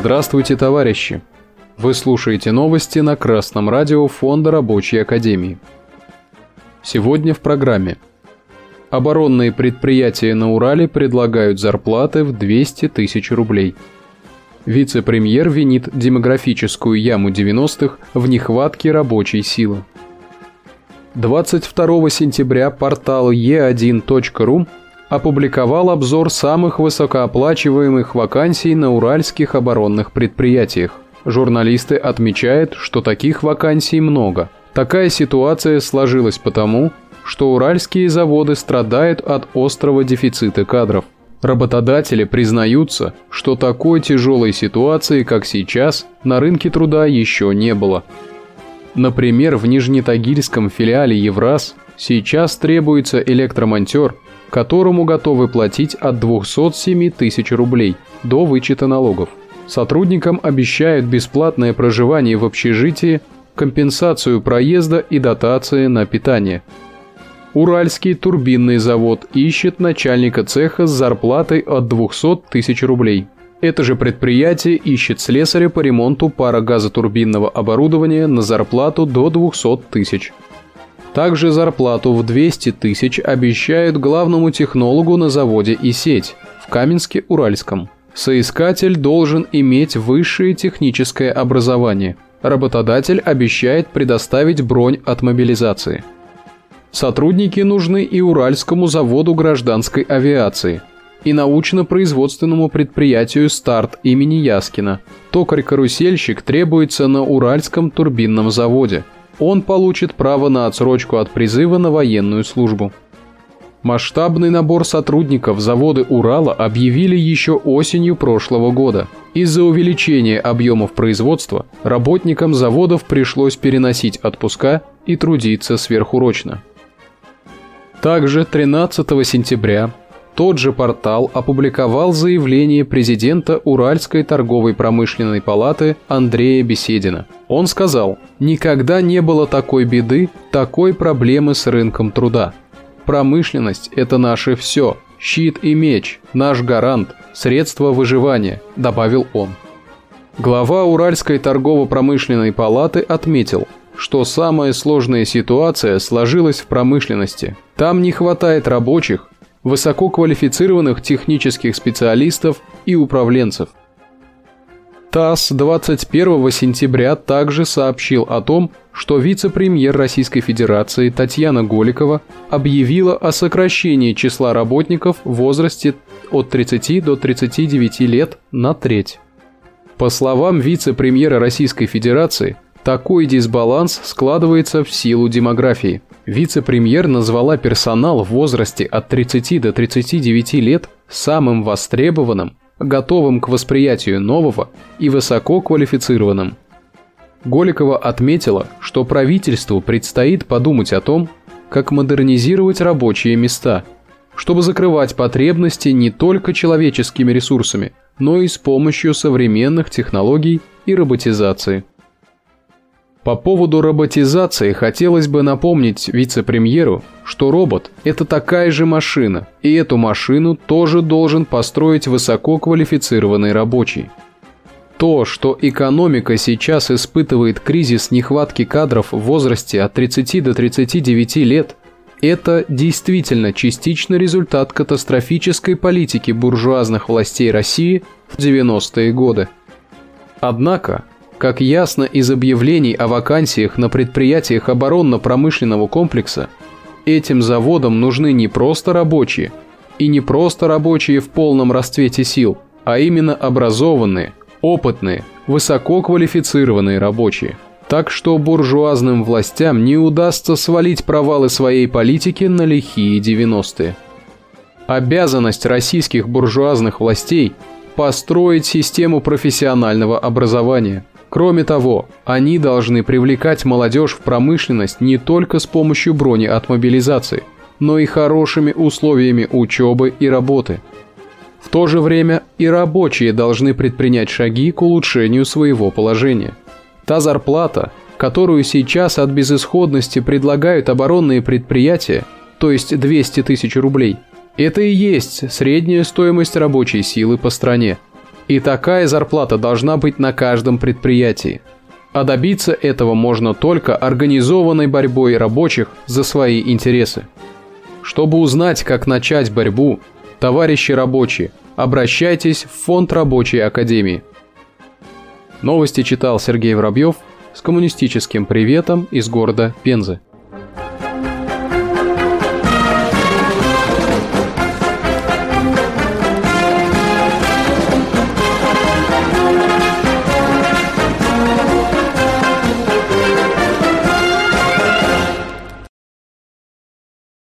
Здравствуйте, товарищи! Вы слушаете новости на Красном радио Фонда Рабочей Академии. Сегодня в программе. Оборонные предприятия на Урале предлагают зарплаты в 200 тысяч рублей. Вице-премьер винит демографическую яму 90-х в нехватке рабочей силы. 22 сентября портал e1.ru опубликовал обзор самых высокооплачиваемых вакансий на уральских оборонных предприятиях. Журналисты отмечают, что таких вакансий много. Такая ситуация сложилась потому, что уральские заводы страдают от острого дефицита кадров. Работодатели признаются, что такой тяжелой ситуации, как сейчас, на рынке труда еще не было. Например, в Нижнетагильском филиале Евраз сейчас требуется электромонтер, которому готовы платить от 207 тысяч рублей до вычета налогов. Сотрудникам обещают бесплатное проживание в общежитии, компенсацию проезда и дотации на питание. Уральский турбинный завод ищет начальника цеха с зарплатой от 200 тысяч рублей. Это же предприятие ищет слесаря по ремонту парогазотурбинного оборудования на зарплату до 200 тысяч. Также зарплату в 200 тысяч обещают главному технологу на заводе и сеть в Каменске-Уральском. Соискатель должен иметь высшее техническое образование. Работодатель обещает предоставить бронь от мобилизации. Сотрудники нужны и Уральскому заводу гражданской авиации, и научно-производственному предприятию «Старт» имени Яскина. Токарь-карусельщик требуется на Уральском турбинном заводе – он получит право на отсрочку от призыва на военную службу. Масштабный набор сотрудников завода Урала объявили еще осенью прошлого года. Из-за увеличения объемов производства работникам заводов пришлось переносить отпуска и трудиться сверхурочно. Также 13 сентября тот же портал опубликовал заявление президента Уральской торговой промышленной палаты Андрея Беседина. Он сказал, «Никогда не было такой беды, такой проблемы с рынком труда. Промышленность – это наше все, щит и меч, наш гарант, средство выживания», – добавил он. Глава Уральской торгово-промышленной палаты отметил, что самая сложная ситуация сложилась в промышленности. Там не хватает рабочих, высококвалифицированных технических специалистов и управленцев. ТАСС 21 сентября также сообщил о том, что вице-премьер Российской Федерации Татьяна Голикова объявила о сокращении числа работников в возрасте от 30 до 39 лет на треть. По словам вице-премьера Российской Федерации, такой дисбаланс складывается в силу демографии – Вице-премьер назвала персонал в возрасте от 30 до 39 лет самым востребованным, готовым к восприятию нового и высоко квалифицированным. Голикова отметила, что правительству предстоит подумать о том, как модернизировать рабочие места, чтобы закрывать потребности не только человеческими ресурсами, но и с помощью современных технологий и роботизации. По поводу роботизации хотелось бы напомнить вице-премьеру, что робот – это такая же машина, и эту машину тоже должен построить высококвалифицированный рабочий. То, что экономика сейчас испытывает кризис нехватки кадров в возрасте от 30 до 39 лет, это действительно частично результат катастрофической политики буржуазных властей России в 90-е годы. Однако, как ясно из объявлений о вакансиях на предприятиях оборонно-промышленного комплекса, этим заводам нужны не просто рабочие, и не просто рабочие в полном расцвете сил, а именно образованные, опытные, высококвалифицированные рабочие. Так что буржуазным властям не удастся свалить провалы своей политики на лихие 90-е. Обязанность российских буржуазных властей – построить систему профессионального образования – Кроме того, они должны привлекать молодежь в промышленность не только с помощью брони от мобилизации, но и хорошими условиями учебы и работы. В то же время и рабочие должны предпринять шаги к улучшению своего положения. Та зарплата, которую сейчас от безысходности предлагают оборонные предприятия, то есть 200 тысяч рублей, это и есть средняя стоимость рабочей силы по стране – И такая зарплата должна быть на каждом предприятии. А добиться этого можно только организованной борьбой рабочих за свои интересы. Чтобы узнать, как начать борьбу, товарищи рабочие, обращайтесь в Фонд Рабочей Академии. Новости читал Сергей Воробьев с коммунистическим приветом из города Пензы.